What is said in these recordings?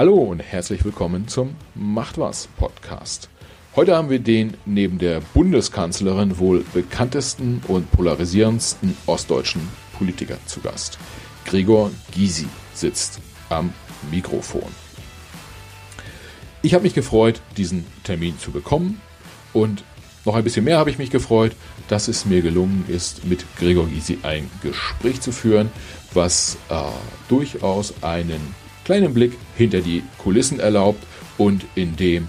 Hallo und herzlich willkommen zum Macht was Podcast. Heute haben wir den neben der Bundeskanzlerin wohl bekanntesten und polarisierendsten ostdeutschen Politiker zu Gast. Gregor Gysi sitzt am Mikrofon. Ich habe mich gefreut, diesen Termin zu bekommen und noch ein bisschen mehr habe ich mich gefreut, dass es mir gelungen ist, mit Gregor Gysi ein Gespräch zu führen, was äh, durchaus einen kleinen Blick hinter die Kulissen erlaubt und in dem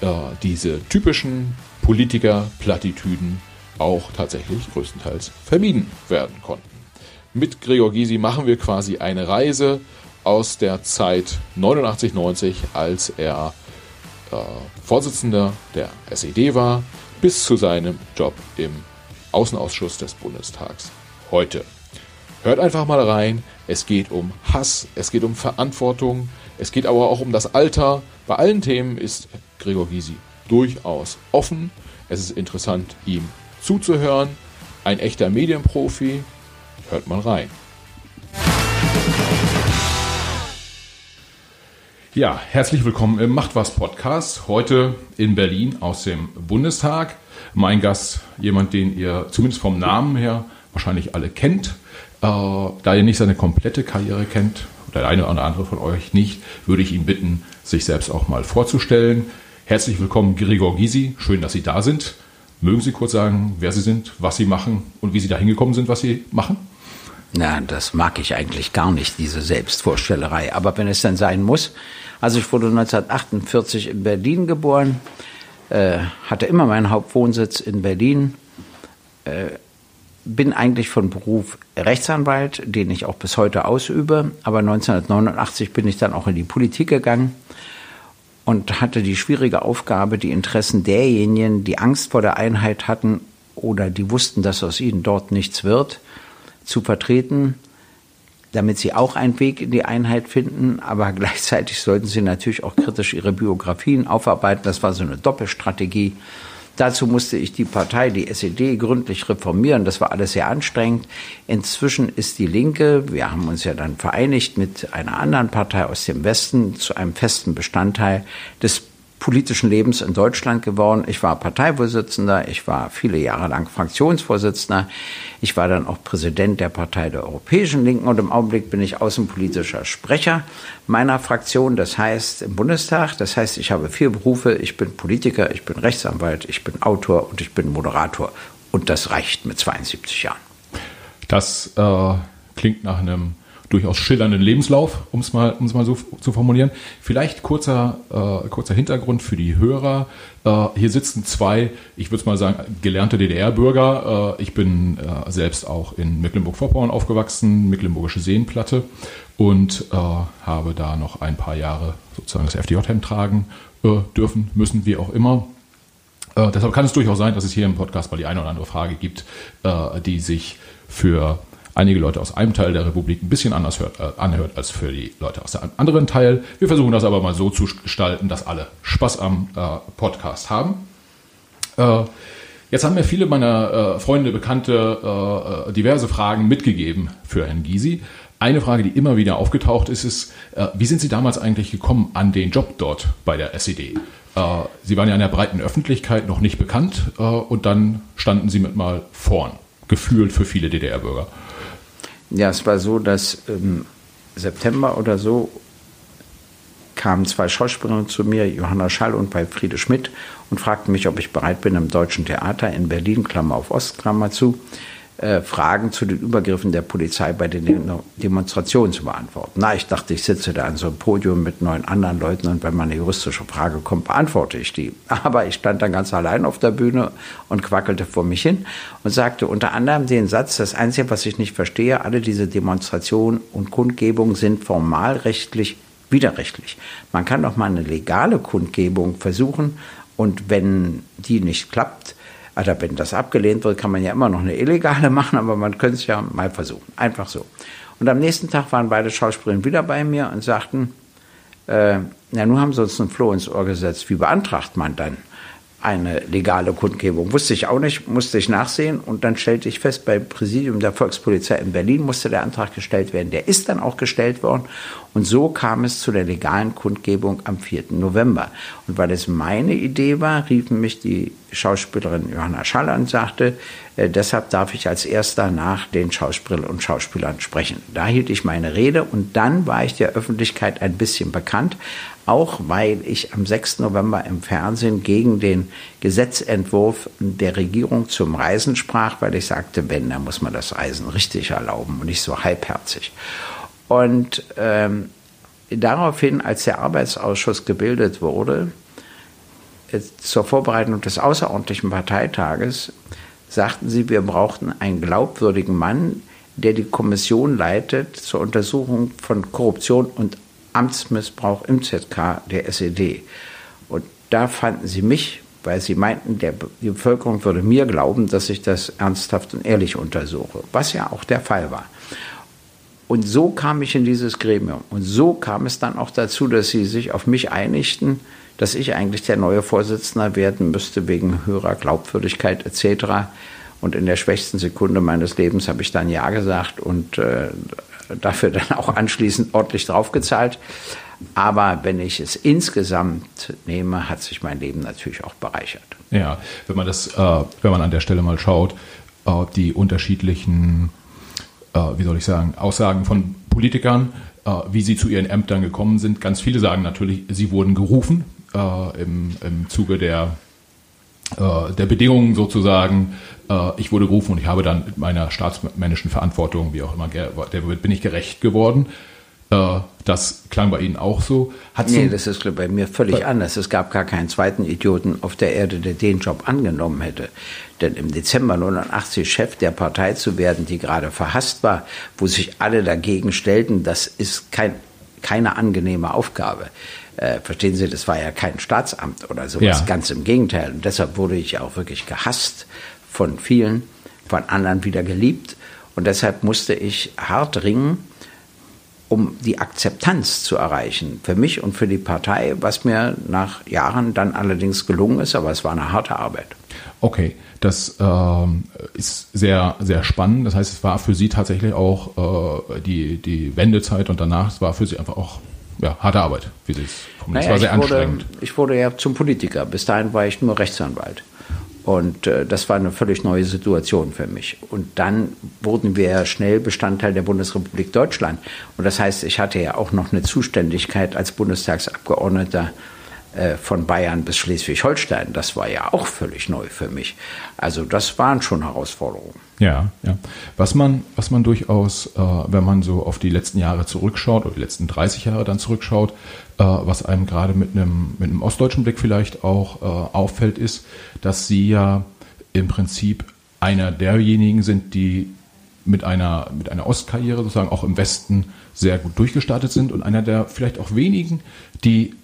äh, diese typischen Politiker-Plattitüden auch tatsächlich größtenteils vermieden werden konnten. Mit Gregor Gysi machen wir quasi eine Reise aus der Zeit 89-90, als er äh, Vorsitzender der SED war, bis zu seinem Job im Außenausschuss des Bundestags heute. Hört einfach mal rein. Es geht um Hass, es geht um Verantwortung, es geht aber auch um das Alter. Bei allen Themen ist Gregor Gysi durchaus offen. Es ist interessant, ihm zuzuhören. Ein echter Medienprofi. Hört mal rein. Ja, herzlich willkommen im Macht was Podcast. Heute in Berlin aus dem Bundestag. Mein Gast, jemand, den ihr zumindest vom Namen her wahrscheinlich alle kennt. Äh, da ihr nicht seine komplette Karriere kennt, oder der eine oder andere von euch nicht, würde ich ihn bitten, sich selbst auch mal vorzustellen. Herzlich willkommen, Gregor Gysi. Schön, dass Sie da sind. Mögen Sie kurz sagen, wer Sie sind, was Sie machen und wie Sie da hingekommen sind, was Sie machen? Na, das mag ich eigentlich gar nicht, diese Selbstvorstellerei. Aber wenn es dann sein muss, also ich wurde 1948 in Berlin geboren, äh, hatte immer meinen Hauptwohnsitz in Berlin, äh, bin eigentlich von Beruf Rechtsanwalt, den ich auch bis heute ausübe. Aber 1989 bin ich dann auch in die Politik gegangen und hatte die schwierige Aufgabe, die Interessen derjenigen, die Angst vor der Einheit hatten oder die wussten, dass aus ihnen dort nichts wird, zu vertreten damit sie auch einen Weg in die Einheit finden, aber gleichzeitig sollten sie natürlich auch kritisch ihre Biografien aufarbeiten. Das war so eine Doppelstrategie. Dazu musste ich die Partei, die SED, gründlich reformieren. Das war alles sehr anstrengend. Inzwischen ist die Linke, wir haben uns ja dann vereinigt mit einer anderen Partei aus dem Westen zu einem festen Bestandteil des politischen Lebens in Deutschland geworden. Ich war Parteivorsitzender, ich war viele Jahre lang Fraktionsvorsitzender, ich war dann auch Präsident der Partei der Europäischen Linken und im Augenblick bin ich außenpolitischer Sprecher meiner Fraktion, das heißt im Bundestag. Das heißt, ich habe vier Berufe, ich bin Politiker, ich bin Rechtsanwalt, ich bin Autor und ich bin Moderator. Und das reicht mit 72 Jahren. Das äh, klingt nach einem durchaus schillernden Lebenslauf, um es mal, um's mal so zu formulieren. Vielleicht kurzer, äh, kurzer Hintergrund für die Hörer. Äh, hier sitzen zwei, ich würde es mal sagen, gelernte DDR-Bürger. Äh, ich bin äh, selbst auch in Mecklenburg-Vorpommern aufgewachsen, Mecklenburgische Seenplatte und äh, habe da noch ein paar Jahre sozusagen das FDJ-Hemd tragen äh, dürfen, müssen, wie auch immer. deshalb kann es durchaus sein, dass es hier im Podcast mal die eine oder andere Frage gibt, die sich für einige Leute aus einem Teil der Republik ein bisschen anders hört, äh, anhört als für die Leute aus dem anderen Teil. Wir versuchen das aber mal so zu gestalten, dass alle Spaß am äh, Podcast haben. Äh, jetzt haben mir viele meiner äh, Freunde, Bekannte äh, äh, diverse Fragen mitgegeben für Herrn Gysi. Eine Frage, die immer wieder aufgetaucht ist, ist, wie sind Sie damals eigentlich gekommen an den Job dort bei der SED? Sie waren ja in der breiten Öffentlichkeit noch nicht bekannt und dann standen Sie mit mal vorn, gefühlt für viele DDR-Bürger. Ja, es war so, dass im September oder so kamen zwei Schauspielerinnen zu mir, Johanna Schall und bei Friede Schmidt, und fragten mich, ob ich bereit bin, im Deutschen Theater in Berlin, Klammer auf Ost, Klammer zu, äh, Fragen zu den Übergriffen der Polizei bei den Demonstrationen zu beantworten. Na, ich dachte, ich sitze da an so einem Podium mit neun anderen Leuten und wenn mal eine juristische Frage kommt, beantworte ich die. Aber ich stand dann ganz allein auf der Bühne und quackelte vor mich hin und sagte unter anderem den Satz, das Einzige, was ich nicht verstehe, alle diese Demonstrationen und Kundgebungen sind formalrechtlich widerrechtlich. Man kann doch mal eine legale Kundgebung versuchen und wenn die nicht klappt, also wenn das abgelehnt wird, kann man ja immer noch eine illegale machen, aber man könnte es ja mal versuchen. Einfach so. Und am nächsten Tag waren beide Schauspielerinnen wieder bei mir und sagten, äh, ja, nun haben sie uns einen Floh ins Ohr gesetzt. Wie beantragt man dann eine legale Kundgebung. Wusste ich auch nicht, musste ich nachsehen und dann stellte ich fest, beim Präsidium der Volkspolizei in Berlin musste der Antrag gestellt werden. Der ist dann auch gestellt worden und so kam es zu der legalen Kundgebung am 4. November. Und weil es meine Idee war, riefen mich die Schauspielerin Johanna Schall an und sagte, äh, deshalb darf ich als erster nach den Schauspielerinnen und Schauspielern sprechen. Da hielt ich meine Rede und dann war ich der Öffentlichkeit ein bisschen bekannt, auch weil ich am 6. November im Fernsehen gegen den Gesetzentwurf der Regierung zum Reisen sprach, weil ich sagte, wenn, dann muss man das Reisen richtig erlauben und nicht so halbherzig. Und ähm, daraufhin, als der Arbeitsausschuss gebildet wurde, zur Vorbereitung des außerordentlichen Parteitages, sagten sie, wir brauchten einen glaubwürdigen Mann, der die Kommission leitet zur Untersuchung von Korruption und Amtsmissbrauch im ZK der SED. Und da fanden sie mich, weil sie meinten, der, die Bevölkerung würde mir glauben, dass ich das ernsthaft und ehrlich untersuche, was ja auch der Fall war. Und so kam ich in dieses Gremium. Und so kam es dann auch dazu, dass sie sich auf mich einigten, dass ich eigentlich der neue Vorsitzende werden müsste wegen höherer Glaubwürdigkeit etc. Und in der schwächsten Sekunde meines Lebens habe ich dann Ja gesagt und äh, dafür dann auch anschließend ordentlich draufgezahlt. Aber wenn ich es insgesamt nehme, hat sich mein Leben natürlich auch bereichert. Ja, wenn man das, äh, wenn man an der Stelle mal schaut, äh, die unterschiedlichen, äh, wie soll ich sagen, Aussagen von Politikern, äh, wie sie zu ihren Ämtern gekommen sind. Ganz viele sagen natürlich, sie wurden gerufen äh, im, im Zuge der äh, der Bedingungen sozusagen, äh, ich wurde gerufen und ich habe dann mit meiner staatsmännischen Verantwortung, wie auch immer, der bin ich gerecht geworden. Äh, das klang bei Ihnen auch so. Hat nee, das ist bei mir völlig bei anders. Es gab gar keinen zweiten Idioten auf der Erde, der den Job angenommen hätte. Denn im Dezember 89 Chef der Partei zu werden, die gerade verhasst war, wo sich alle dagegen stellten, das ist kein, keine angenehme Aufgabe. Äh, verstehen Sie, das war ja kein Staatsamt oder sowas, ja. ganz im Gegenteil. Und deshalb wurde ich auch wirklich gehasst von vielen, von anderen wieder geliebt. Und deshalb musste ich hart ringen, um die Akzeptanz zu erreichen, für mich und für die Partei, was mir nach Jahren dann allerdings gelungen ist, aber es war eine harte Arbeit. Okay, das äh, ist sehr, sehr spannend. Das heißt, es war für Sie tatsächlich auch äh, die, die Wendezeit und danach, es war für Sie einfach auch ja, harte Arbeit, wie Sie es. Naja, war sehr anstrengend. Wurde, ich wurde ja zum Politiker. Bis dahin war ich nur Rechtsanwalt. Und äh, das war eine völlig neue Situation für mich. Und dann wurden wir schnell Bestandteil der Bundesrepublik Deutschland. Und das heißt, ich hatte ja auch noch eine Zuständigkeit als Bundestagsabgeordneter äh, von Bayern bis Schleswig-Holstein. Das war ja auch völlig neu für mich. Also das waren schon Herausforderungen. Ja, ja. Was man, was man durchaus, äh, wenn man so auf die letzten Jahre zurückschaut oder die letzten 30 Jahre dann zurückschaut, äh, was einem gerade mit einem, mit einem ostdeutschen Blick vielleicht auch äh, auffällt, ist, dass sie ja im Prinzip einer derjenigen sind, die mit einer, mit einer Ostkarriere sozusagen auch im Westen sehr gut durchgestartet sind und einer der vielleicht auch wenigen, die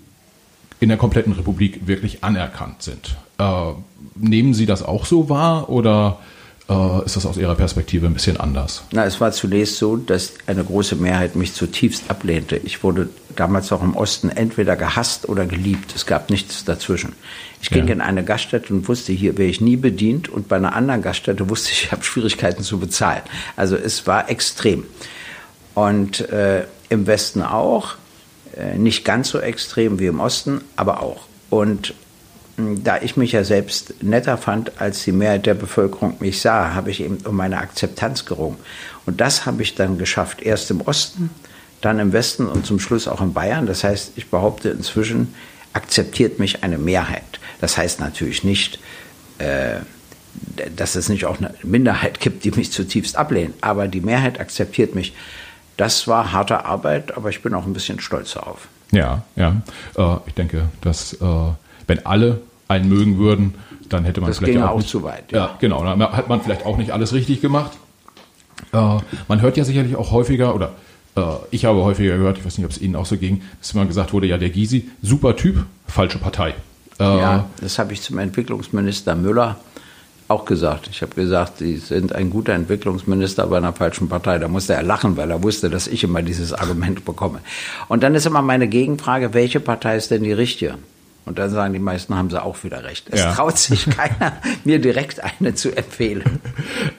in der kompletten Republik wirklich anerkannt sind. Äh, nehmen Sie das auch so wahr oder äh, ist das aus Ihrer Perspektive ein bisschen anders? Na, es war zunächst so, dass eine große Mehrheit mich zutiefst ablehnte. Ich wurde damals auch im Osten entweder gehasst oder geliebt. Es gab nichts dazwischen. Ich ging ja. in eine Gaststätte und wusste, hier wäre ich nie bedient und bei einer anderen Gaststätte wusste ich, ich habe Schwierigkeiten zu bezahlen. Also es war extrem. Und äh, im Westen auch, äh, nicht ganz so extrem wie im Osten, aber auch. Und da ich mich ja selbst netter fand, als die Mehrheit der Bevölkerung mich sah, habe ich eben um meine Akzeptanz gerungen. Und das habe ich dann geschafft. Erst im Osten, dann im Westen und zum Schluss auch in Bayern. Das heißt, ich behaupte inzwischen, akzeptiert mich eine Mehrheit. Das heißt natürlich nicht, äh, dass es nicht auch eine Minderheit gibt, die mich zutiefst ablehnt. Aber die Mehrheit akzeptiert mich. Das war harte Arbeit, aber ich bin auch ein bisschen stolz darauf. Ja, ja. Äh, ich denke, dass äh, wenn alle einen mögen würden, dann hätte man das vielleicht auch, auch nicht, zu weit. Ja. ja, genau. Dann hat man vielleicht auch nicht alles richtig gemacht. Äh, man hört ja sicherlich auch häufiger oder äh, ich habe häufiger gehört, ich weiß nicht, ob es Ihnen auch so ging, dass immer gesagt wurde, ja, der Gysi, super Typ, falsche Partei. Äh, ja, das habe ich zum Entwicklungsminister Müller auch gesagt. Ich habe gesagt, Sie sind ein guter Entwicklungsminister bei einer falschen Partei. Da musste er lachen, weil er wusste, dass ich immer dieses Argument bekomme. Und dann ist immer meine Gegenfrage, welche Partei ist denn die richtige? Und dann sagen die meisten, haben sie auch wieder recht. Es ja. traut sich keiner, mir direkt eine zu empfehlen.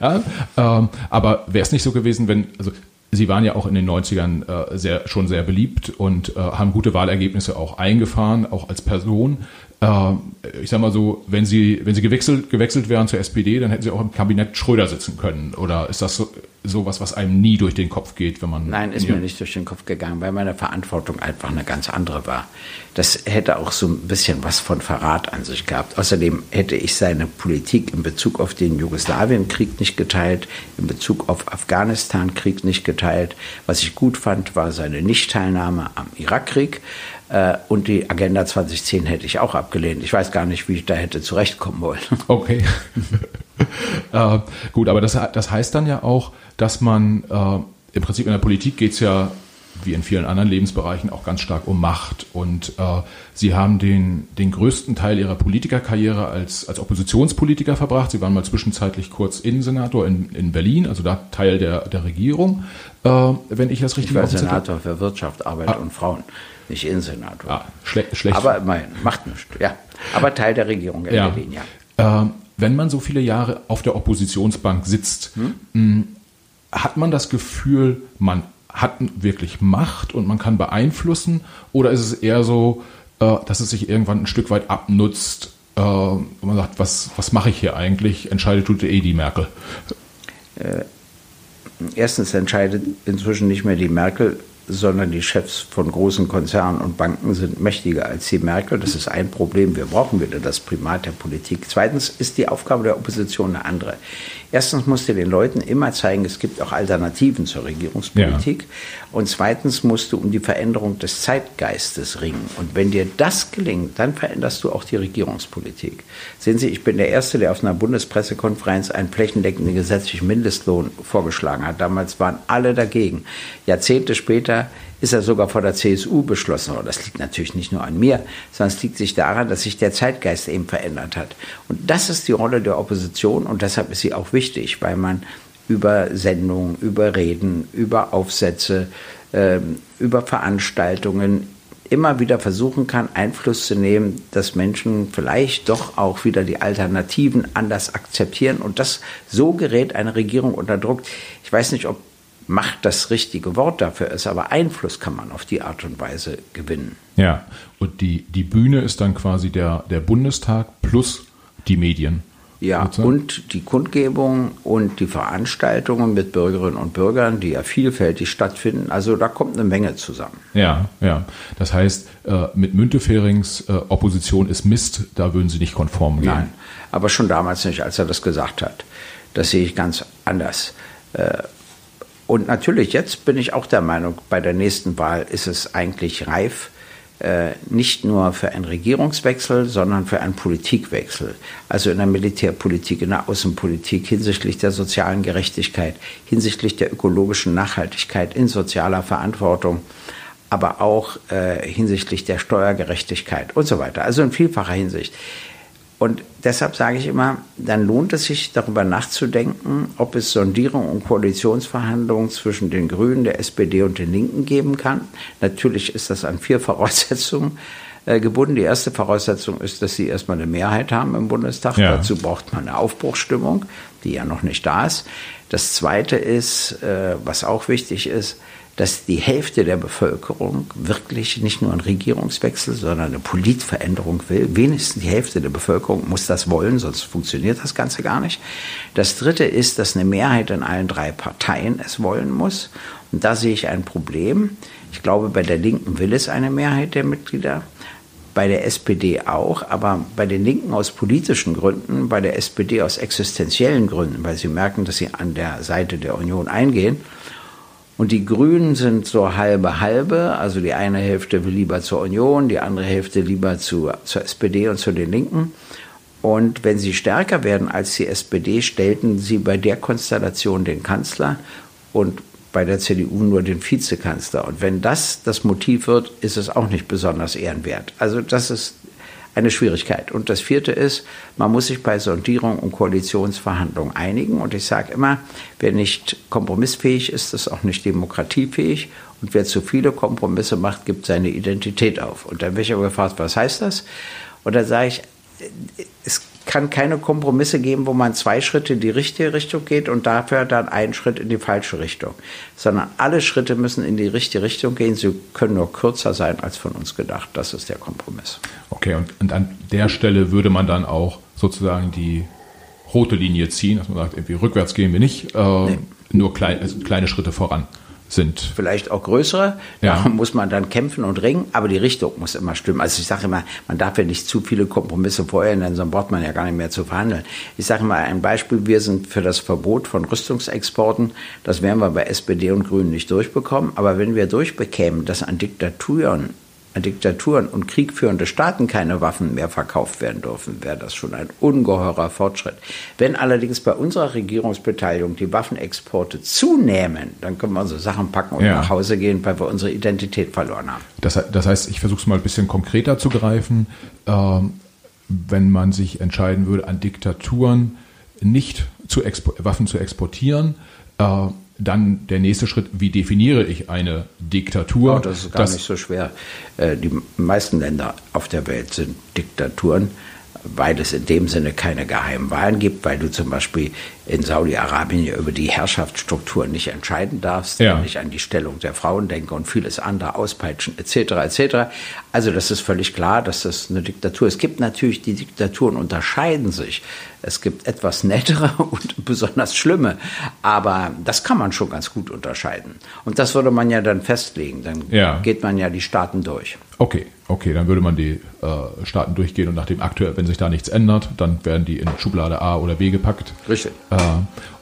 Ja, ähm, aber wäre es nicht so gewesen, wenn, also Sie waren ja auch in den 90ern äh, sehr, schon sehr beliebt und äh, haben gute Wahlergebnisse auch eingefahren, auch als Person. Äh, ich sag mal so, wenn Sie, wenn Sie gewechselt, gewechselt wären zur SPD, dann hätten Sie auch im Kabinett Schröder sitzen können. Oder ist das so, sowas, was einem nie durch den Kopf geht, wenn man. Nein, ist mir nicht durch den Kopf gegangen, weil meine Verantwortung einfach eine ganz andere war. Das hätte auch so ein bisschen was von Verrat an sich gehabt. Außerdem hätte ich seine Politik in Bezug auf den Jugoslawienkrieg nicht geteilt, in Bezug auf Afghanistan-Krieg nicht geteilt. Was ich gut fand, war seine Nichtteilnahme am Irakkrieg. Äh, und die Agenda 2010 hätte ich auch abgelehnt. Ich weiß gar nicht, wie ich da hätte zurechtkommen wollen. Okay. äh, gut, aber das, das heißt dann ja auch, dass man äh, im Prinzip in der Politik geht es ja wie in vielen anderen Lebensbereichen auch ganz stark um Macht. Und äh, Sie haben den, den größten Teil Ihrer Politikerkarriere als, als Oppositionspolitiker verbracht. Sie waren mal zwischenzeitlich kurz Innensenator in, in Berlin, also da Teil der, der Regierung, äh, wenn ich das richtig Ich war Senator für Wirtschaft, Arbeit ah. und Frauen, nicht Innensenator. Ah, schle schlecht. Aber immerhin, macht nichts, ja. Aber Teil der Regierung in ja. Berlin, ja. Äh, wenn man so viele Jahre auf der Oppositionsbank sitzt, hm? mh, hat man das Gefühl, man hat wirklich Macht und man kann beeinflussen? Oder ist es eher so, äh, dass es sich irgendwann ein Stück weit abnutzt äh, und man sagt, was, was mache ich hier eigentlich? Entscheidet tut eh die Merkel. Erstens entscheidet inzwischen nicht mehr die Merkel, sondern die Chefs von großen Konzernen und Banken sind mächtiger als die Merkel. Das ist ein Problem. Wir brauchen wieder das Primat der Politik. Zweitens ist die Aufgabe der Opposition eine andere. Erstens musst du den Leuten immer zeigen, es gibt auch Alternativen zur Regierungspolitik. Ja. Und zweitens musst du um die Veränderung des Zeitgeistes ringen. Und wenn dir das gelingt, dann veränderst du auch die Regierungspolitik. Sehen Sie, ich bin der Erste, der auf einer Bundespressekonferenz einen flächendeckenden gesetzlichen Mindestlohn vorgeschlagen hat. Damals waren alle dagegen. Jahrzehnte später ist er sogar vor der CSU beschlossen worden. Das liegt natürlich nicht nur an mir, sondern es liegt sich daran, dass sich der Zeitgeist eben verändert hat. Und das ist die Rolle der Opposition und deshalb ist sie auch wichtig, weil man über Sendungen, über Reden, über Aufsätze, ähm, über Veranstaltungen immer wieder versuchen kann, Einfluss zu nehmen, dass Menschen vielleicht doch auch wieder die Alternativen anders akzeptieren. Und das so gerät eine Regierung unter Druck. Ich weiß nicht, ob Macht das richtige Wort dafür ist, aber Einfluss kann man auf die Art und Weise gewinnen. Ja, und die, die Bühne ist dann quasi der, der Bundestag plus die Medien. Ja, sozusagen. und die Kundgebung und die Veranstaltungen mit Bürgerinnen und Bürgern, die ja vielfältig stattfinden. Also da kommt eine Menge zusammen. Ja, ja. Das heißt, äh, mit Münteferings äh, Opposition ist Mist, da würden Sie nicht konform gehen. Nein, aber schon damals nicht, als er das gesagt hat. Das sehe ich ganz anders. Und natürlich, jetzt bin ich auch der Meinung, bei der nächsten Wahl ist es eigentlich reif, äh, nicht nur für einen Regierungswechsel, sondern für einen Politikwechsel. Also in der Militärpolitik, in der Außenpolitik, hinsichtlich der sozialen Gerechtigkeit, hinsichtlich der ökologischen Nachhaltigkeit, in sozialer Verantwortung, aber auch äh, hinsichtlich der Steuergerechtigkeit und so weiter. Also in vielfacher Hinsicht. Und deshalb sage ich immer, dann lohnt es sich darüber nachzudenken, ob es Sondierungen und Koalitionsverhandlungen zwischen den Grünen, der SPD und den Linken geben kann. Natürlich ist das an vier Voraussetzungen äh, gebunden. Die erste Voraussetzung ist, dass sie erstmal eine Mehrheit haben im Bundestag. Ja. Dazu braucht man eine Aufbruchsstimmung, die ja noch nicht da ist. Das zweite ist, äh, was auch wichtig ist, dass die Hälfte der Bevölkerung wirklich nicht nur einen Regierungswechsel, sondern eine Politveränderung will. Wenigstens die Hälfte der Bevölkerung muss das wollen, sonst funktioniert das Ganze gar nicht. Das Dritte ist, dass eine Mehrheit in allen drei Parteien es wollen muss. Und da sehe ich ein Problem. Ich glaube, bei der Linken will es eine Mehrheit der Mitglieder bei der SPD auch, aber bei den Linken aus politischen Gründen, bei der SPD aus existenziellen Gründen, weil sie merken, dass sie an der Seite der Union eingehen und die Grünen sind so halbe halbe, also die eine Hälfte will lieber zur Union, die andere Hälfte lieber zu, zur SPD und zu den Linken. Und wenn sie stärker werden als die SPD, stellten sie bei der Konstellation den Kanzler und bei der CDU nur den Vizekanzler. Und wenn das das Motiv wird, ist es auch nicht besonders ehrenwert. Also das ist eine Schwierigkeit. Und das vierte ist, man muss sich bei Sondierung und Koalitionsverhandlungen einigen. Und ich sage immer, wer nicht kompromissfähig ist, ist auch nicht demokratiefähig. Und wer zu viele Kompromisse macht, gibt seine Identität auf. Und dann werde ich aber gefragt, was heißt das? Und dann sage ich, es kann keine Kompromisse geben, wo man zwei Schritte in die richtige Richtung geht und dafür dann einen Schritt in die falsche Richtung, sondern alle Schritte müssen in die richtige Richtung gehen. Sie können nur kürzer sein als von uns gedacht. Das ist der Kompromiss. Okay, und, und an der Stelle würde man dann auch sozusagen die rote Linie ziehen, dass man sagt, irgendwie rückwärts gehen wir nicht, äh, nee. nur klein, also kleine Schritte voran sind. Vielleicht auch größere. Ja. Da muss man dann kämpfen und ringen, aber die Richtung muss immer stimmen. Also ich sage immer, man darf ja nicht zu viele Kompromisse vorher nennen, sonst braucht man ja gar nicht mehr zu verhandeln. Ich sage mal ein Beispiel, wir sind für das Verbot von Rüstungsexporten, das werden wir bei SPD und Grünen nicht durchbekommen, aber wenn wir durchbekämen, dass an Diktaturen Diktaturen und kriegführende Staaten keine Waffen mehr verkauft werden dürfen, wäre das schon ein ungeheurer Fortschritt. Wenn allerdings bei unserer Regierungsbeteiligung die Waffenexporte zunehmen, dann können wir unsere Sachen packen und ja. nach Hause gehen, weil wir unsere Identität verloren haben. Das, das heißt, ich versuche es mal ein bisschen konkreter zu greifen. Ähm, wenn man sich entscheiden würde, an Diktaturen nicht zu Waffen zu exportieren, äh, dann der nächste Schritt, wie definiere ich eine Diktatur? Oh, das ist gar das nicht so schwer. Äh, die meisten Länder auf der Welt sind Diktaturen weil es in dem Sinne keine geheimen Wahlen gibt, weil du zum Beispiel in Saudi-Arabien über die Herrschaftsstruktur nicht entscheiden darfst, ja. wenn ich an die Stellung der Frauen denke und vieles andere auspeitschen etc. etc. Also das ist völlig klar, dass das eine Diktatur ist. Es gibt natürlich, die Diktaturen unterscheiden sich. Es gibt etwas nettere und besonders schlimme, aber das kann man schon ganz gut unterscheiden. Und das würde man ja dann festlegen. Dann ja. geht man ja die Staaten durch. Okay, okay, dann würde man die äh, Staaten durchgehen und nachdem aktuell, wenn sich da nichts ändert, dann werden die in Schublade A oder B gepackt. Richtig. Äh,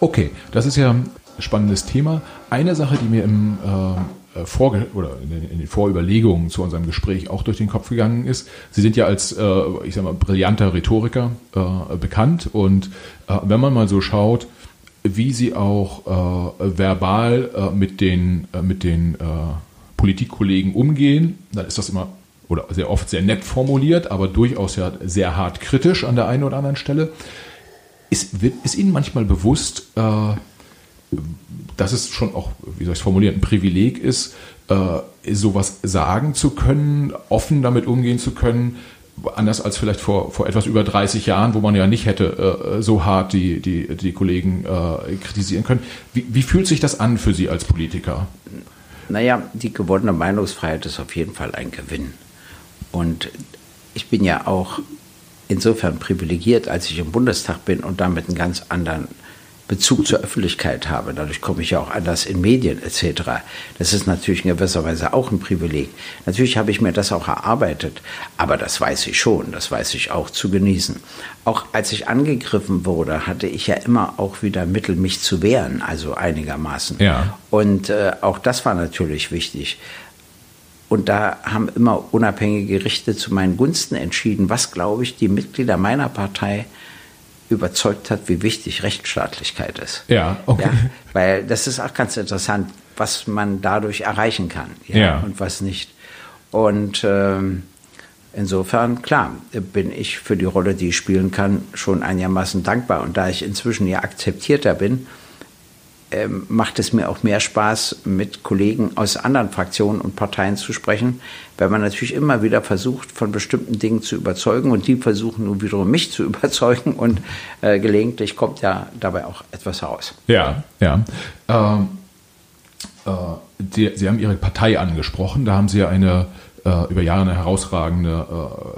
okay, das ist ja ein spannendes Thema. Eine Sache, die mir im äh, Vorge oder in den, in den, Vorüberlegungen zu unserem Gespräch auch durch den Kopf gegangen ist. Sie sind ja als, äh, ich sag mal, brillanter Rhetoriker äh, bekannt und äh, wenn man mal so schaut, wie Sie auch verbal mit den, mit den Politikkollegen umgehen, dann ist das immer oder sehr oft sehr nett formuliert, aber durchaus ja sehr hart kritisch an der einen oder anderen Stelle. Ist, ist Ihnen manchmal bewusst, äh, dass es schon auch, wie soll ich es formulieren, ein Privileg ist, äh, sowas sagen zu können, offen damit umgehen zu können, anders als vielleicht vor, vor etwas über 30 Jahren, wo man ja nicht hätte äh, so hart die, die, die Kollegen äh, kritisieren können. Wie, wie fühlt sich das an für Sie als Politiker? Naja, die gewonnene Meinungsfreiheit ist auf jeden Fall ein Gewinn. Und ich bin ja auch insofern privilegiert, als ich im Bundestag bin und damit einen ganz anderen Bezug zur Öffentlichkeit habe. Dadurch komme ich ja auch anders in Medien etc. Das ist natürlich in gewisser Weise auch ein Privileg. Natürlich habe ich mir das auch erarbeitet, aber das weiß ich schon, das weiß ich auch zu genießen. Auch als ich angegriffen wurde, hatte ich ja immer auch wieder Mittel, mich zu wehren, also einigermaßen. Ja. Und äh, auch das war natürlich wichtig. Und da haben immer unabhängige Gerichte zu meinen Gunsten entschieden, was, glaube ich, die Mitglieder meiner Partei überzeugt hat, wie wichtig Rechtsstaatlichkeit ist. Ja, okay. Ja, weil das ist auch ganz interessant, was man dadurch erreichen kann ja, ja. und was nicht. Und ähm, insofern, klar, bin ich für die Rolle, die ich spielen kann, schon einigermaßen dankbar. Und da ich inzwischen ja akzeptierter bin, ähm, macht es mir auch mehr Spaß, mit Kollegen aus anderen Fraktionen und Parteien zu sprechen, weil man natürlich immer wieder versucht, von bestimmten Dingen zu überzeugen und die versuchen nun wiederum mich zu überzeugen und äh, gelegentlich kommt ja dabei auch etwas heraus. Ja, ja. Ähm, äh, die, Sie haben Ihre Partei angesprochen, da haben Sie ja eine äh, über Jahre eine herausragende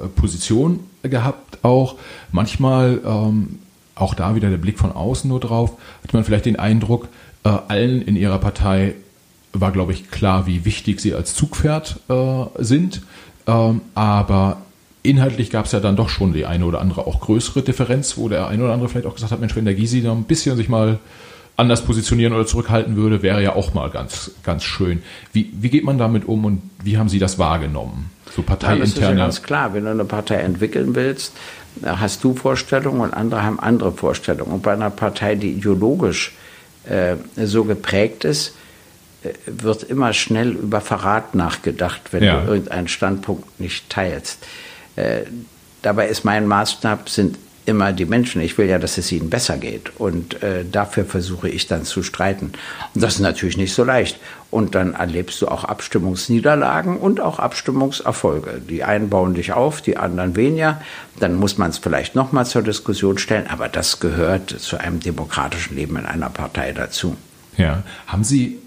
äh, Position gehabt auch. Manchmal ähm, auch da wieder der Blick von außen nur drauf, hat man vielleicht den Eindruck, äh, allen in ihrer Partei war, glaube ich, klar, wie wichtig sie als Zugpferd äh, sind. Ähm, aber inhaltlich gab es ja dann doch schon die eine oder andere auch größere Differenz, wo der eine oder andere vielleicht auch gesagt hat, Mensch, wenn der Gysi da ein bisschen sich mal anders positionieren oder zurückhalten würde, wäre ja auch mal ganz, ganz schön. Wie, wie geht man damit um und wie haben Sie das wahrgenommen? So parteiinterne. Ja, das ist ja ganz klar, wenn du eine Partei entwickeln willst, hast du Vorstellungen und andere haben andere Vorstellungen. Und bei einer Partei, die ideologisch äh, so geprägt ist, äh, wird immer schnell über Verrat nachgedacht, wenn ja. du irgendeinen Standpunkt nicht teilst. Äh, dabei ist mein Maßstab sind immer die Menschen. Ich will ja, dass es ihnen besser geht. Und äh, dafür versuche ich dann zu streiten. Und das ist natürlich nicht so leicht. Und dann erlebst du auch Abstimmungsniederlagen und auch Abstimmungserfolge. Die einen bauen dich auf, die anderen weniger. Dann muss man es vielleicht nochmal zur Diskussion stellen. Aber das gehört zu einem demokratischen Leben in einer Partei dazu. Ja. Haben Sie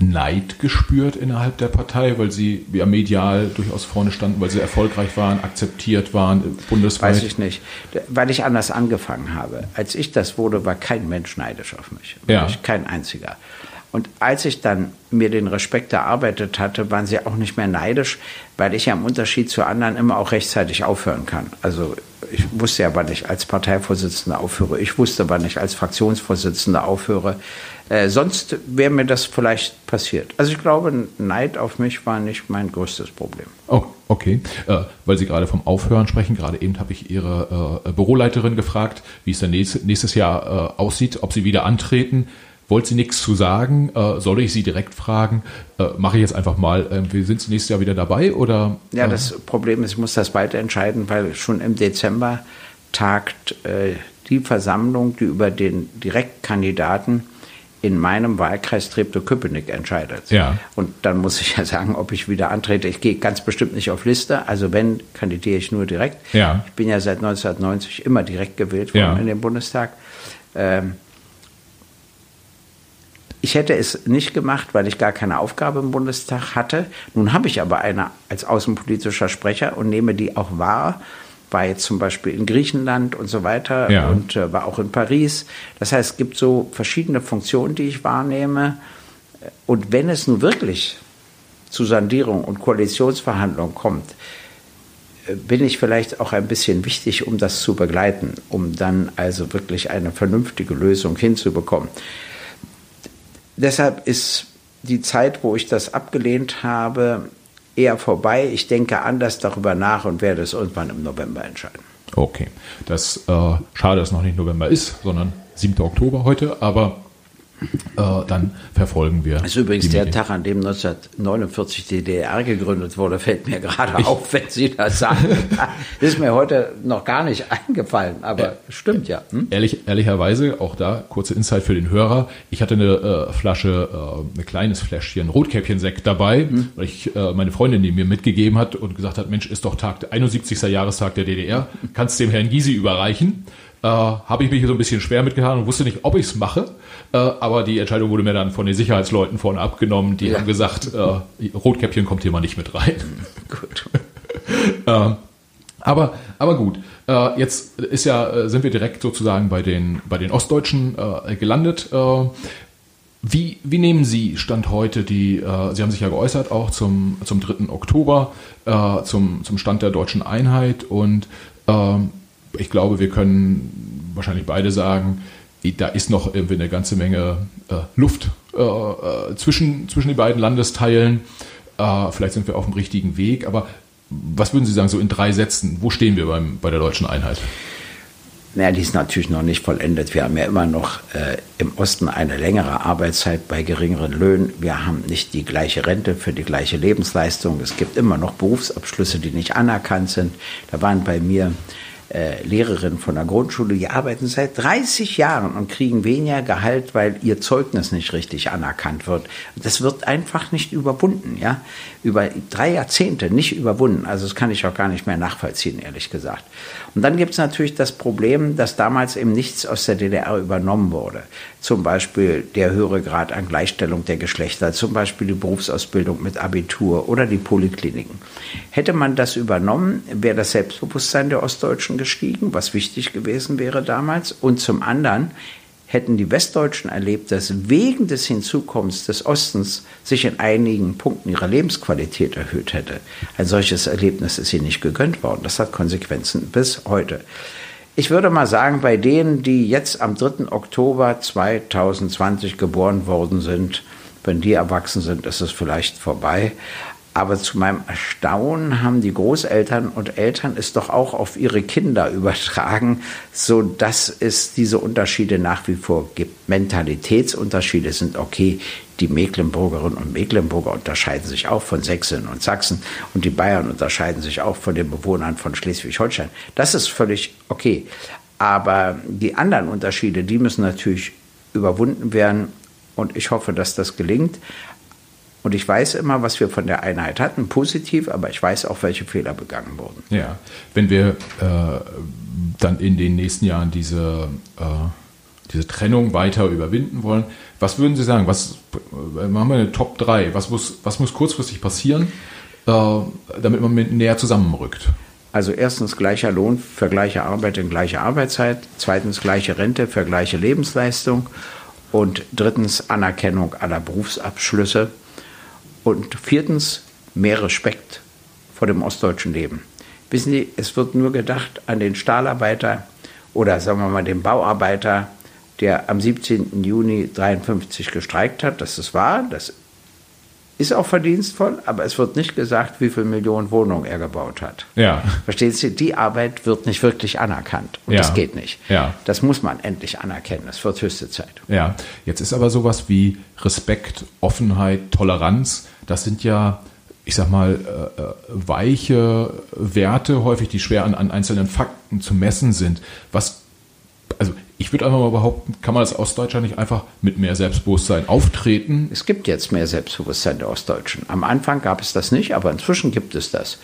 Neid gespürt innerhalb der Partei, weil sie ja medial durchaus vorne standen, weil sie erfolgreich waren, akzeptiert waren, bundesweit? Weiß ich nicht, weil ich anders angefangen habe. Als ich das wurde, war kein Mensch neidisch auf mich. Ja. Kein einziger. Und als ich dann mir den Respekt erarbeitet hatte, waren sie auch nicht mehr neidisch, weil ich ja im Unterschied zu anderen immer auch rechtzeitig aufhören kann. Also ich wusste ja, wann ich als Parteivorsitzender aufhöre. Ich wusste, wann ich als Fraktionsvorsitzender aufhöre. Äh, sonst wäre mir das vielleicht passiert. Also ich glaube, Neid auf mich war nicht mein größtes Problem. Oh, okay. Äh, weil Sie gerade vom Aufhören sprechen, gerade eben habe ich Ihre äh, Büroleiterin gefragt, wie es dann nächstes, nächstes Jahr äh, aussieht, ob Sie wieder antreten. Wollte sie nichts zu sagen? Äh, soll ich Sie direkt fragen? Mache ich jetzt einfach mal. Äh, sind Sie nächstes Jahr wieder dabei? Oder, ja, das Problem ist, ich muss das bald entscheiden, weil schon im Dezember tagt die Versammlung, die über den Direktkandidaten in meinem Wahlkreis Treptow-Köpenick entscheidet. Ja. Und dann muss ich ja sagen, ob ich wieder antrete. Ich gehe ganz bestimmt nicht auf Liste. Also wenn, kandidiere ich nur direkt. Ja. Ich bin ja seit 1990 immer direkt gewählt worden ja. in den Bundestag. Ähm, ich hätte es nicht gemacht, weil ich gar keine Aufgabe im Bundestag hatte. Nun habe ich aber eine als außenpolitischer Sprecher und nehme die auch wahr war jetzt zum Beispiel in Griechenland und so weiter ja. und äh, war auch in Paris. Das heißt, es gibt so verschiedene Funktionen, die ich wahrnehme. Und wenn es nun wirklich zu Sandierung und Koalitionsverhandlungen kommt, äh, bin ich vielleicht auch ein bisschen wichtig, um das zu begleiten, um dann also wirklich eine vernünftige Lösung hinzubekommen. Deshalb ist die Zeit, wo ich das abgelehnt habe, eher vorbei. Ich denke anders darüber nach und werde es irgendwann im November entscheiden. Okay, das äh, schade, dass noch nicht November ist, sondern 7. Oktober heute, aber dann verfolgen wir. Das ist übrigens der Medien. Tag, an dem 1949 die DDR gegründet wurde, fällt mir gerade ich, auf, wenn Sie das sagen. das ist mir heute noch gar nicht eingefallen, aber äh, stimmt ja. Hm? Ehrlich, ehrlicherweise, auch da kurze Insight für den Hörer. Ich hatte eine äh, Flasche, äh, ein kleines Fläschchen Rotkäppchen-Sekt dabei, hm? weil ich äh, meine Freundin die mir mitgegeben hat und gesagt hat, Mensch, ist doch Tag, 71. Jahrestag der DDR, kannst dem Herrn Gysi überreichen äh, habe ich mich so ein bisschen schwer mitgetan und wusste nicht, ob ich es mache. Äh, aber die Entscheidung wurde mir dann von den Sicherheitsleuten vorne abgenommen. Die ja. haben gesagt, äh, Rotkäppchen kommt hier mal nicht mit rein. Gut. äh, aber, aber gut, äh, jetzt ist ja, äh, sind wir direkt sozusagen bei den, bei den Ostdeutschen äh, gelandet. Wie, wie nehmen Sie Stand heute die, äh, Sie haben sich ja geäußert auch zum, zum 3. Oktober, äh, zum, zum Stand der deutschen Einheit und ähm, ich glaube, wir können wahrscheinlich beide sagen, da ist noch irgendwie eine ganze Menge äh, Luft äh, äh, zwischen, zwischen den beiden Landesteilen. Äh, vielleicht sind wir auf dem richtigen Weg, aber was würden Sie sagen, so in drei Sätzen, wo stehen wir beim, bei der deutschen Einheit? Naja, die ist natürlich noch nicht vollendet. Wir haben ja immer noch äh, im Osten eine längere Arbeitszeit bei geringeren Löhnen. Wir haben nicht die gleiche Rente für die gleiche Lebensleistung. Es gibt immer noch Berufsabschlüsse, die nicht anerkannt sind. Da waren bei mir äh, Lehrerinnen von der Grundschule, die arbeiten seit 30 Jahren und kriegen weniger Gehalt, weil ihr Zeugnis nicht richtig anerkannt wird. Das wird einfach nicht überwunden, ja. Über drei Jahrzehnte nicht überwunden. Also das kann ich auch gar nicht mehr nachvollziehen, ehrlich gesagt. Und dann gibt es natürlich das Problem, dass damals eben nichts aus der DDR übernommen wurde. Zum Beispiel der höhere Grad an Gleichstellung der Geschlechter, zum Beispiel die Berufsausbildung mit Abitur oder die Polikliniken. Hätte man das übernommen, wäre das Selbstbewusstsein der Ostdeutschen gestiegen, was wichtig gewesen wäre damals. Und zum anderen hätten die Westdeutschen erlebt, dass wegen des Hinzukommens des Ostens sich in einigen Punkten ihre Lebensqualität erhöht hätte. Ein solches Erlebnis ist ihnen nicht gegönnt worden. Das hat Konsequenzen bis heute. Ich würde mal sagen, bei denen, die jetzt am 3. Oktober 2020 geboren worden sind, wenn die erwachsen sind, ist es vielleicht vorbei. Aber zu meinem Erstaunen haben die Großeltern und Eltern es doch auch auf ihre Kinder übertragen, so dass es diese Unterschiede nach wie vor gibt. Mentalitätsunterschiede sind okay. Die Mecklenburgerinnen und Mecklenburger unterscheiden sich auch von Sächsinnen und Sachsen und die Bayern unterscheiden sich auch von den Bewohnern von Schleswig-Holstein. Das ist völlig okay. Aber die anderen Unterschiede, die müssen natürlich überwunden werden und ich hoffe, dass das gelingt. Und ich weiß immer, was wir von der Einheit hatten, positiv, aber ich weiß auch, welche Fehler begangen wurden. Ja, wenn wir äh, dann in den nächsten Jahren diese, äh, diese Trennung weiter überwinden wollen, was würden Sie sagen? Was äh, machen wir eine Top 3? Was muss, was muss kurzfristig passieren, äh, damit man näher zusammenrückt? Also erstens gleicher Lohn für gleiche Arbeit in gleicher Arbeitszeit, zweitens gleiche Rente für gleiche Lebensleistung und drittens Anerkennung aller Berufsabschlüsse und viertens, mehr Respekt vor dem ostdeutschen Leben. Wissen Sie, es wird nur gedacht an den Stahlarbeiter oder sagen wir mal den Bauarbeiter, der am 17. Juni 1953 gestreikt hat. Das ist wahr, das ist auch verdienstvoll, aber es wird nicht gesagt, wie viele Millionen Wohnungen er gebaut hat. Ja. Verstehen Sie, die Arbeit wird nicht wirklich anerkannt. Und ja. das geht nicht. Ja. Das muss man endlich anerkennen. Es wird höchste Zeit. Ja, jetzt ist aber sowas wie Respekt, Offenheit, Toleranz, das sind ja, ich sag mal, äh, äh weiche Werte häufig, die schwer an, an einzelnen Fakten zu messen sind. Was ich würde einfach mal behaupten, kann man als Ostdeutscher nicht einfach mit mehr Selbstbewusstsein auftreten? Es gibt jetzt mehr Selbstbewusstsein der Ostdeutschen. Am Anfang gab es das nicht, aber inzwischen gibt es das.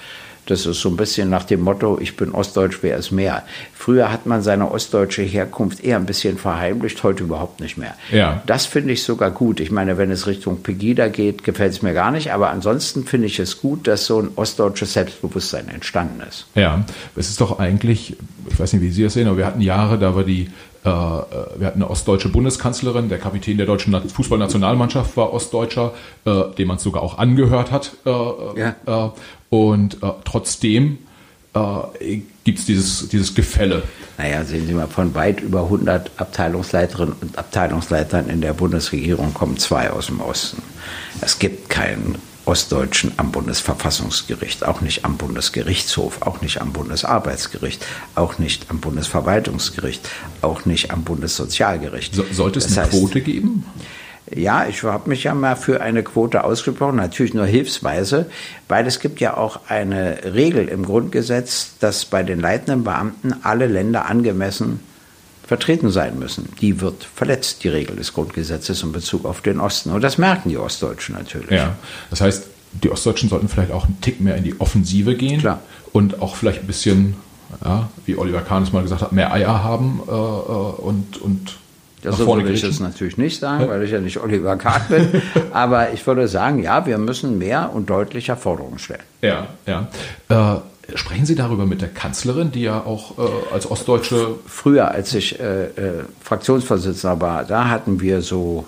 Das ist so ein bisschen nach dem Motto, ich bin Ostdeutsch, wer ist mehr. Früher hat man seine ostdeutsche Herkunft eher ein bisschen verheimlicht, heute überhaupt nicht mehr. Ja. Das finde ich sogar gut. Ich meine, wenn es Richtung Pegida geht, gefällt es mir gar nicht, aber ansonsten finde ich es gut, dass so ein ostdeutsches Selbstbewusstsein entstanden ist. Ja, es ist doch eigentlich, ich weiß nicht, wie Sie das sehen, aber wir hatten Jahre, da war die wir hatten eine ostdeutsche Bundeskanzlerin, der Kapitän der deutschen Fußballnationalmannschaft war Ostdeutscher, äh, dem man es sogar auch angehört hat. Äh, ja. und trotzdem gibt es dieses, dieses Gefälle. Naja, sehen Sie mal, von weit über 100 Abteilungsleiterinnen und Abteilungsleitern in der Bundesregierung kommen zwei aus dem Osten. Es gibt keinen Ostdeutschen am Bundesverfassungsgericht, auch nicht am Bundesgerichtshof, auch nicht am Bundesarbeitsgericht, auch nicht am Bundesverwaltungsgericht, auch nicht am Bundessozialgericht. So, sollte es das eine heißt, Quote geben? Ja, ich habe mich ja mal für eine Quote ausgesprochen, natürlich nur hilfsweise, weil es gibt ja auch eine Regel im Grundgesetz, dass bei den leitenden Beamten alle Länder angemessen vertreten sein müssen. Die wird verletzt, die Regel des Grundgesetzes in Bezug auf den Osten. Und das merken die Ostdeutschen natürlich. Ja, das heißt, die Ostdeutschen sollten vielleicht auch einen Tick mehr in die Offensive gehen Klar. und auch vielleicht ein bisschen, ja, wie Oliver Kahn es mal gesagt hat, mehr Eier haben äh, äh und, und das so würde ich das natürlich nicht sagen, weil ich ja nicht Oliver Kahn bin. Aber ich würde sagen, ja, wir müssen mehr und deutlicher Forderungen stellen. Ja, ja. Äh, Sprechen Sie darüber mit der Kanzlerin, die ja auch äh, als Ostdeutsche. Früher, als ich äh, äh, Fraktionsvorsitzender war, da hatten wir so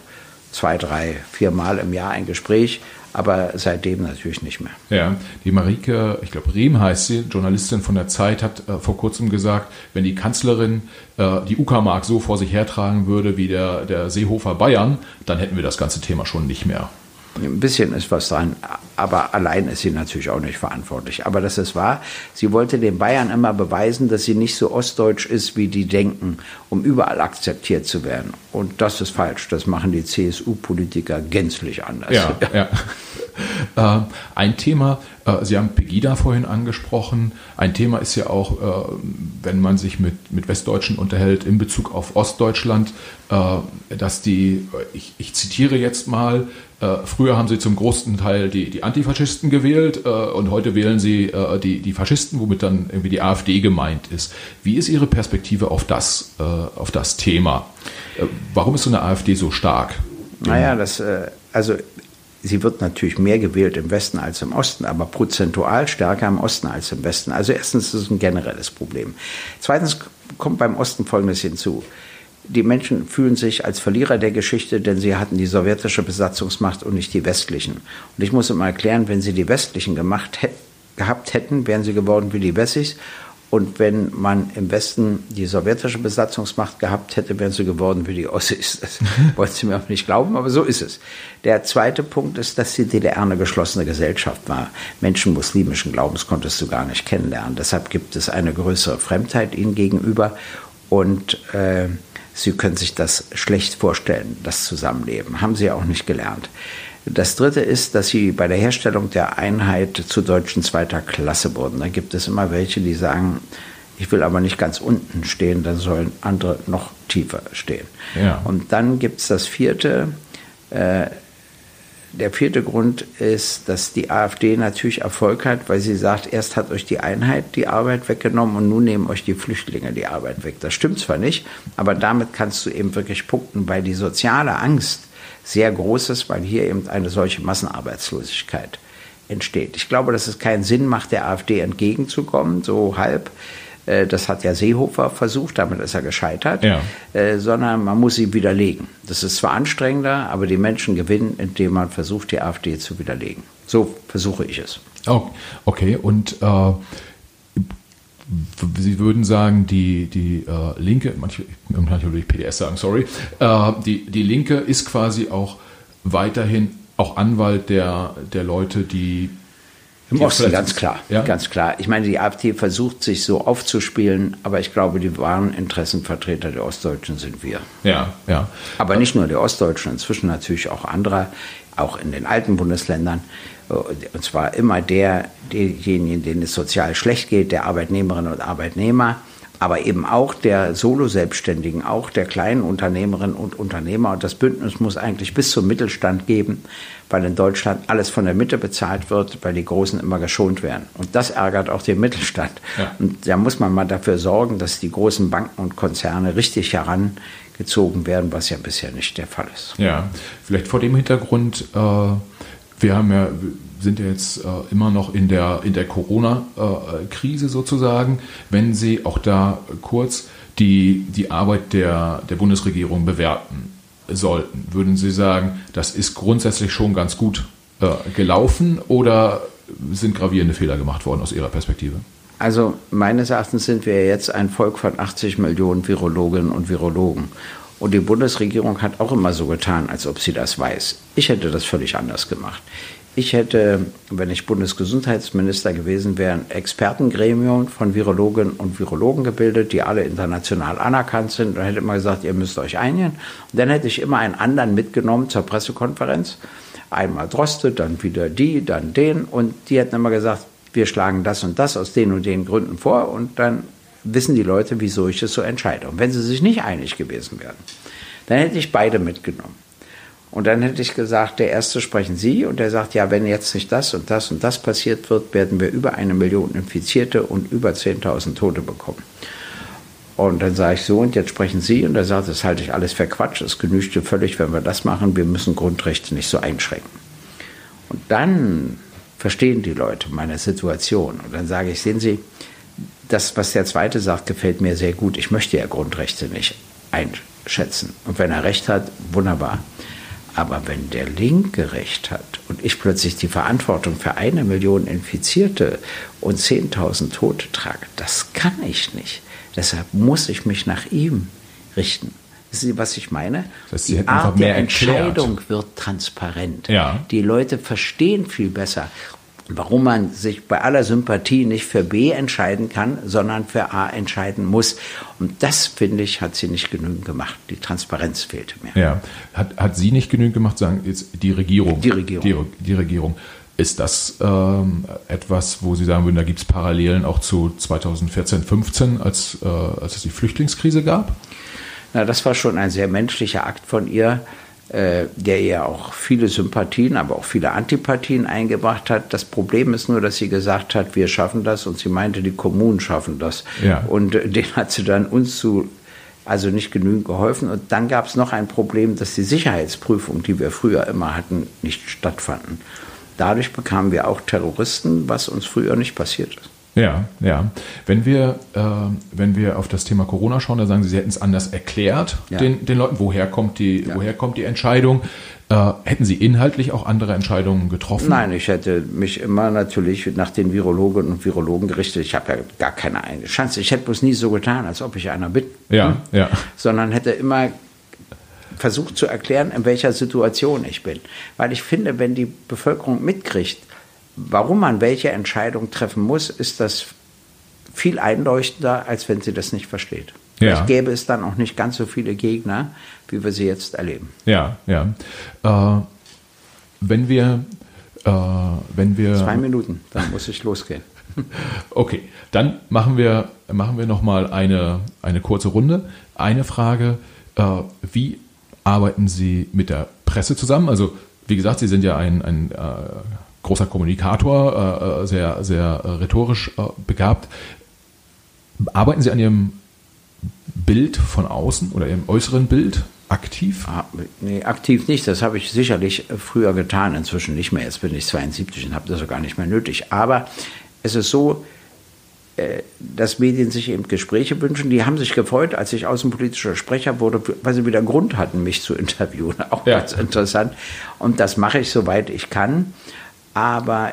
zwei, drei, vier Mal im Jahr ein Gespräch, aber seitdem natürlich nicht mehr. Ja, die Marike, ich glaube, Rehm heißt sie, Journalistin von der Zeit, hat äh, vor kurzem gesagt, wenn die Kanzlerin äh, die Uckermark so vor sich hertragen würde wie der, der Seehofer Bayern, dann hätten wir das ganze Thema schon nicht mehr. Ein bisschen ist was dran, aber allein ist sie natürlich auch nicht verantwortlich. Aber das ist wahr. Sie wollte den Bayern immer beweisen, dass sie nicht so ostdeutsch ist, wie die denken, um überall akzeptiert zu werden. Und das ist falsch. Das machen die CSU-Politiker gänzlich anders. Ja, ja. Äh, ein Thema, äh, Sie haben Pegida vorhin angesprochen. Ein Thema ist ja auch, äh, wenn man sich mit, mit Westdeutschen unterhält in Bezug auf Ostdeutschland, äh, dass die, ich, ich zitiere jetzt mal, äh, früher haben sie zum großen Teil die, die Antifaschisten gewählt äh, und heute wählen sie äh, die, die Faschisten, womit dann irgendwie die AfD gemeint ist. Wie ist Ihre Perspektive auf das, äh, auf das Thema? Äh, warum ist so eine AfD so stark? Naja, das, äh, also sie wird natürlich mehr gewählt im Westen als im Osten, aber prozentual stärker im Osten als im Westen. Also erstens ist es ein generelles Problem. Zweitens kommt beim Osten Folgendes hinzu die Menschen fühlen sich als Verlierer der Geschichte, denn sie hatten die sowjetische Besatzungsmacht und nicht die westlichen. Und ich muss immer erklären, wenn sie die westlichen gemacht, gehabt hätten, wären sie geworden wie die Wessis. Und wenn man im Westen die sowjetische Besatzungsmacht gehabt hätte, wären sie geworden wie die Ossis. Das wollen Sie mir auch nicht glauben, aber so ist es. Der zweite Punkt ist, dass die DDR eine geschlossene Gesellschaft war. Menschen muslimischen Glaubens konntest du gar nicht kennenlernen. Deshalb gibt es eine größere Fremdheit ihnen gegenüber. Und äh, sie können sich das schlecht vorstellen, das Zusammenleben. Haben sie auch nicht gelernt. Das Dritte ist, dass sie bei der Herstellung der Einheit zu Deutschen zweiter Klasse wurden. Da gibt es immer welche, die sagen, ich will aber nicht ganz unten stehen, dann sollen andere noch tiefer stehen. Ja. Und dann gibt es das vierte. Äh, der vierte Grund ist, dass die AfD natürlich Erfolg hat, weil sie sagt, erst hat euch die Einheit die Arbeit weggenommen und nun nehmen euch die Flüchtlinge die Arbeit weg. Das stimmt zwar nicht, aber damit kannst du eben wirklich punkten, weil die soziale Angst sehr groß ist, weil hier eben eine solche Massenarbeitslosigkeit entsteht. Ich glaube, dass es keinen Sinn macht, der AfD entgegenzukommen, so halb. Äh, das hat ja Seehofer versucht, damit ist er gescheitert, ja. Äh, sondern man muss sie widerlegen. Das ist zwar anstrengender, aber die Menschen gewinnen, indem man versucht, die AfD zu widerlegen. So versuche ich es. Oh, okay, und äh, Sie würden sagen, die, die äh, Linke, manche, manche würde ich PDS sagen, sorry, äh, die, die Linke ist quasi auch weiterhin auch Anwalt der, der Leute, die im Osten, ganz klar, ja? ganz klar. Ich meine, die AfD versucht sich so aufzuspielen, aber ich glaube, die wahren Interessenvertreter der Ostdeutschen sind wir. Ja, ja. Aber nicht nur der Ostdeutschen, inzwischen natürlich auch anderer, auch in den alten Bundesländern. Und zwar immer der, derjenigen, denen es sozial schlecht geht, der Arbeitnehmerinnen und Arbeitnehmer, aber eben auch der Solo-Selbstständigen, auch der kleinen Unternehmerinnen und Unternehmer. Und das Bündnis muss eigentlich bis zum Mittelstand geben, weil in Deutschland alles von der Mitte bezahlt wird, weil die Großen immer geschont werden. Und das ärgert auch den Mittelstand. Ja. Und da muss man mal dafür sorgen, dass die großen Banken und Konzerne richtig herangezogen werden, was ja bisher nicht der Fall ist. Ja, vielleicht vor dem Hintergrund. Äh wir haben ja, sind ja jetzt äh, immer noch in der, in der Corona-Krise sozusagen. Wenn Sie auch da kurz die, die Arbeit der, der Bundesregierung bewerten sollten, würden Sie sagen, das ist grundsätzlich schon ganz gut äh, gelaufen oder sind gravierende Fehler gemacht worden aus Ihrer Perspektive? Also meines Erachtens sind wir jetzt ein Volk von 80 Millionen Virologinnen und Virologen. Und die Bundesregierung hat auch immer so getan, als ob sie das weiß. Ich hätte das völlig anders gemacht. Ich hätte, wenn ich Bundesgesundheitsminister gewesen wäre, ein Expertengremium von Virologinnen und Virologen gebildet, die alle international anerkannt sind. Und hätte immer gesagt, ihr müsst euch einigen. Und dann hätte ich immer einen anderen mitgenommen zur Pressekonferenz. Einmal Droste, dann wieder die, dann den. Und die hätten immer gesagt, wir schlagen das und das aus den und den Gründen vor. Und dann wissen die Leute, wieso ich es so entscheide. Und wenn sie sich nicht einig gewesen wären, dann hätte ich beide mitgenommen. Und dann hätte ich gesagt, der erste sprechen Sie und der sagt, ja, wenn jetzt nicht das und das und das passiert wird, werden wir über eine Million Infizierte und über 10.000 Tote bekommen. Und dann sage ich so, und jetzt sprechen Sie. Und er sagt, das halte ich alles für Quatsch. Es genügt dir völlig, wenn wir das machen. Wir müssen Grundrechte nicht so einschränken. Und dann verstehen die Leute meine Situation. Und dann sage ich, sehen Sie, das, was der Zweite sagt, gefällt mir sehr gut. Ich möchte ja Grundrechte nicht einschätzen. Und wenn er recht hat, wunderbar. Aber wenn der Linke recht hat und ich plötzlich die Verantwortung für eine Million Infizierte und 10.000 Tote trage, das kann ich nicht. Deshalb muss ich mich nach ihm richten. Wissen Sie, was ich meine? Das heißt, die Art der Entscheidung erklärt. wird transparent. Ja. Die Leute verstehen viel besser warum man sich bei aller Sympathie nicht für B entscheiden kann, sondern für A entscheiden muss. Und das, finde ich, hat sie nicht genügend gemacht. Die Transparenz fehlte mir. Ja, hat, hat sie nicht genügend gemacht, sagen jetzt die Regierung. Die Regierung. Die, die Regierung. Ist das ähm, etwas, wo Sie sagen würden, da gibt es Parallelen auch zu 2014, 15, als, äh, als es die Flüchtlingskrise gab? Na, das war schon ein sehr menschlicher Akt von ihr der ihr auch viele Sympathien, aber auch viele Antipathien eingebracht hat. Das Problem ist nur, dass sie gesagt hat, wir schaffen das und sie meinte, die Kommunen schaffen das. Ja. Und äh, den hat sie dann uns zu also nicht genügend geholfen. Und dann gab es noch ein Problem, dass die Sicherheitsprüfungen, die wir früher immer hatten, nicht stattfanden. Dadurch bekamen wir auch Terroristen, was uns früher nicht passiert ist. Ja, ja. Wenn wir, äh, wenn wir auf das Thema Corona schauen, da sagen Sie, Sie hätten es anders erklärt Ja. den, den Leuten. Woher kommt die, Ja. woher kommt die Entscheidung? Äh, hätten Sie inhaltlich auch andere Entscheidungen getroffen? Nein, ich hätte mich immer natürlich nach den Virologinnen und Virologen gerichtet. Ich habe ja gar keine Chance. Ich hätte bloß nie so getan, als ob ich einer bin. Ja, ja. Sondern hätte immer versucht zu erklären, in welcher Situation ich bin. Weil ich finde, wenn die Bevölkerung mitkriegt, warum man welche Entscheidung treffen muss, ist das viel einleuchtender, als wenn sie das nicht versteht. Ja. Vielleicht gäbe es dann auch nicht ganz so viele Gegner, wie wir sie jetzt erleben. Ja, ja. Äh, wenn wir, äh, wenn wir. Zwei Minuten, dann muss ich losgehen. Okay, dann machen wir, machen wir nochmal eine, eine kurze Runde. Eine Frage, äh, wie arbeiten Sie mit der Presse zusammen? Also, wie gesagt, Sie sind ja ein, ein äh, großer Kommunikator, äh, äh, sehr, sehr äh, rhetorisch äh, begabt. Arbeiten Sie an Ihrem Bild von außen oder Ihrem äußeren Bild aktiv? Ah, Nee, aktiv nicht. Das habe ich sicherlich früher getan, inzwischen nicht mehr. Jetzt bin ich 72 und habe das auch gar nicht mehr nötig. Aber es ist so, dass Medien sich eben Gespräche wünschen. Die haben sich gefreut, als ich außenpolitischer Sprecher wurde, weil sie wieder Grund hatten, mich zu interviewen. Auch Ja. ganz interessant. Und das mache ich, soweit ich kann. Aber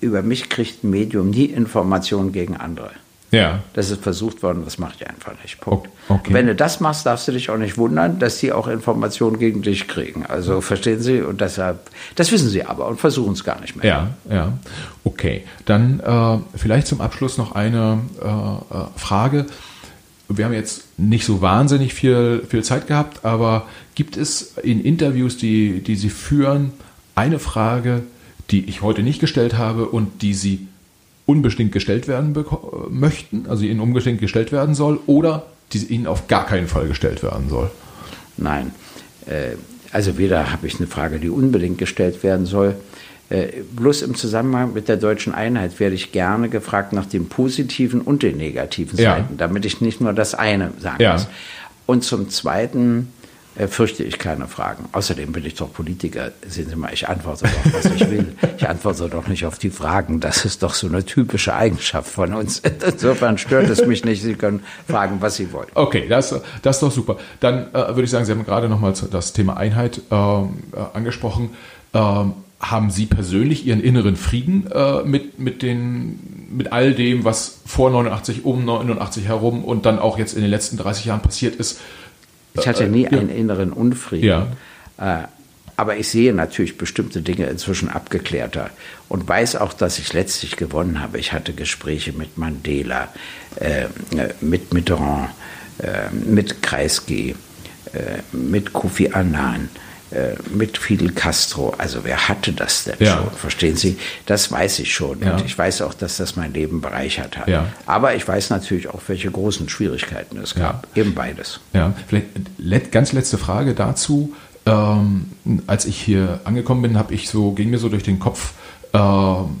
über mich kriegt ein Medium nie Informationen gegen andere. Ja. Das ist versucht worden, das mache ich einfach nicht. Punkt. Okay. Wenn du das machst, darfst du dich auch nicht wundern, dass die auch Informationen gegen dich kriegen. Also verstehen Sie? Und deshalb, das wissen sie aber und versuchen es gar nicht mehr. Ja, ja. Okay. Dann äh, vielleicht zum Abschluss noch eine äh, äh, Frage. Wir haben jetzt nicht so wahnsinnig viel, viel Zeit gehabt, aber gibt es in Interviews, die, die Sie führen, eine Frage, die ich heute nicht gestellt habe und die Sie unbedingt gestellt werden möchten, also Ihnen unbedingt gestellt werden soll, oder die Ihnen auf gar keinen Fall gestellt werden soll? Nein. Äh, Also weder habe ich eine Frage, die unbedingt gestellt werden soll. Äh, Bloß im Zusammenhang mit der deutschen Einheit werde ich gerne gefragt nach den positiven und den negativen Ja. Seiten, damit ich nicht nur das eine sagen Ja. muss. Und zum Zweiten fürchte ich keine Fragen. Außerdem bin ich doch Politiker. Sehen Sie mal, ich antworte doch, was ich will. Ich antworte doch nicht auf die Fragen. Das ist doch so eine typische Eigenschaft von uns. Insofern stört es mich nicht. Sie können fragen, was Sie wollen. Okay, das, das ist doch super. Dann äh, würde ich sagen, Sie haben gerade nochmal das Thema Einheit ähm, äh, angesprochen. Ähm, haben Sie persönlich Ihren inneren Frieden äh, mit, mit, den, mit all dem, was vor 89, um 89 herum und dann auch jetzt in den letzten 30 Jahren passiert ist? Ich hatte Äh, nie ja. einen inneren Unfrieden. Ja. Äh, aber ich sehe natürlich bestimmte Dinge inzwischen abgeklärter und weiß auch, dass ich letztlich gewonnen habe. Ich hatte Gespräche mit Mandela, äh, mit Mitterrand, äh, mit Kreisky, äh, mit Kofi Annan, mit Fidel Castro. Also wer hatte das denn Ja. schon? Verstehen Sie? Das weiß ich schon. Ja. Und ich weiß auch, dass das mein Leben bereichert hat. Ja. Aber ich weiß natürlich auch, welche großen Schwierigkeiten es gab. Eben beides. Ja, vielleicht ganz letzte Frage dazu. Ähm, als ich hier angekommen bin, habe ich so, ging mir so durch den Kopf, ähm,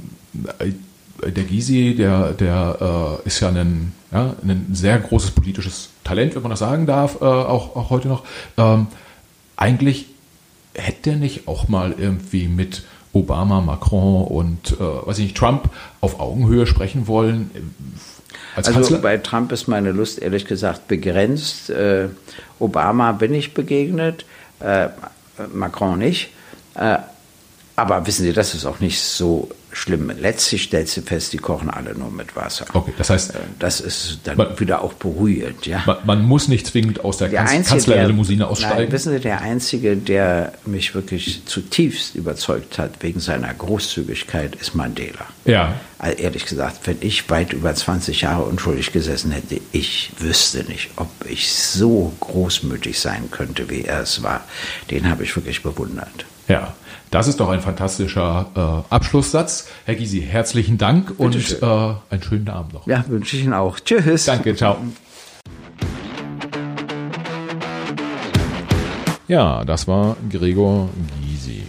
der Gysi, der, der äh, ist ja ein, ja ein sehr großes politisches Talent, wenn man das sagen darf, äh, auch, auch heute noch. Ähm, eigentlich hätte der nicht auch mal irgendwie mit Obama, Macron und äh, weiß ich nicht, Trump auf Augenhöhe sprechen wollen? äh, Als Also Kanzler? bei Trump ist meine Lust ehrlich gesagt begrenzt. Äh, Obama bin ich begegnet, äh, Macron nicht. Äh, aber wissen Sie, das ist auch nicht so schlimm. Letztlich stellt sie fest, die kochen alle nur mit Wasser. Okay, das heißt, Äh, Das ist dann Man- wieder auch beruhigend, ja. man, man muss nicht zwingend aus der, Der Kanz einzige, Kanzlerlimousine der, aussteigen. Nein, wissen Sie, der Einzige, der mich wirklich zutiefst überzeugt hat wegen seiner Großzügigkeit, ist Mandela. ja, Also ehrlich gesagt, wenn ich weit über 20 Jahre unschuldig gesessen hätte, ich wüsste nicht, ob ich so großmütig sein könnte, wie er es war. Den habe ich wirklich bewundert. ja. Das ist doch ein fantastischer äh, Abschlusssatz. Herr Gysi, herzlichen Dank und Bitteschön. äh, einen schönen Abend noch. Ja, wünsche ich Ihnen auch. Tschüss. Danke, ciao. Ja, das war Gregor Gysi.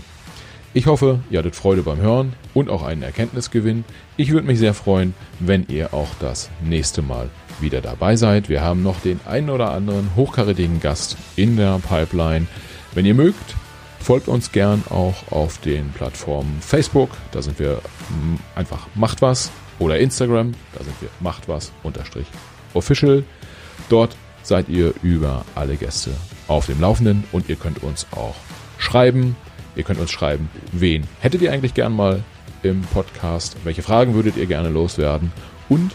Ich hoffe, ihr hattet Freude beim Hören und auch einen Erkenntnisgewinn. Ich würde mich sehr freuen, wenn ihr auch das nächste Mal wieder dabei seid. Wir haben noch den einen oder anderen hochkarätigen Gast in der Pipeline. Wenn ihr mögt, folgt uns gern auch auf den Plattformen Facebook. Da sind wir einfach macht was oder Instagram. Da sind wir macht was unterstrich official. Dort seid ihr über alle Gäste auf dem Laufenden und ihr könnt uns auch schreiben. Ihr könnt uns schreiben, wen hättet ihr eigentlich gern mal im Podcast, welche Fragen würdet ihr gerne loswerden und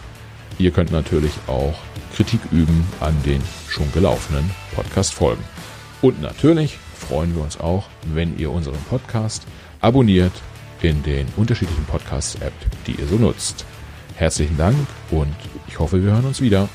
ihr könnt natürlich auch Kritik üben an den schon gelaufenen Podcast-Folgen. Und natürlich freuen wir uns auch, wenn ihr unseren Podcast abonniert in den unterschiedlichen Podcast-App, die ihr so nutzt. Herzlichen Dank und ich hoffe, wir hören uns wieder.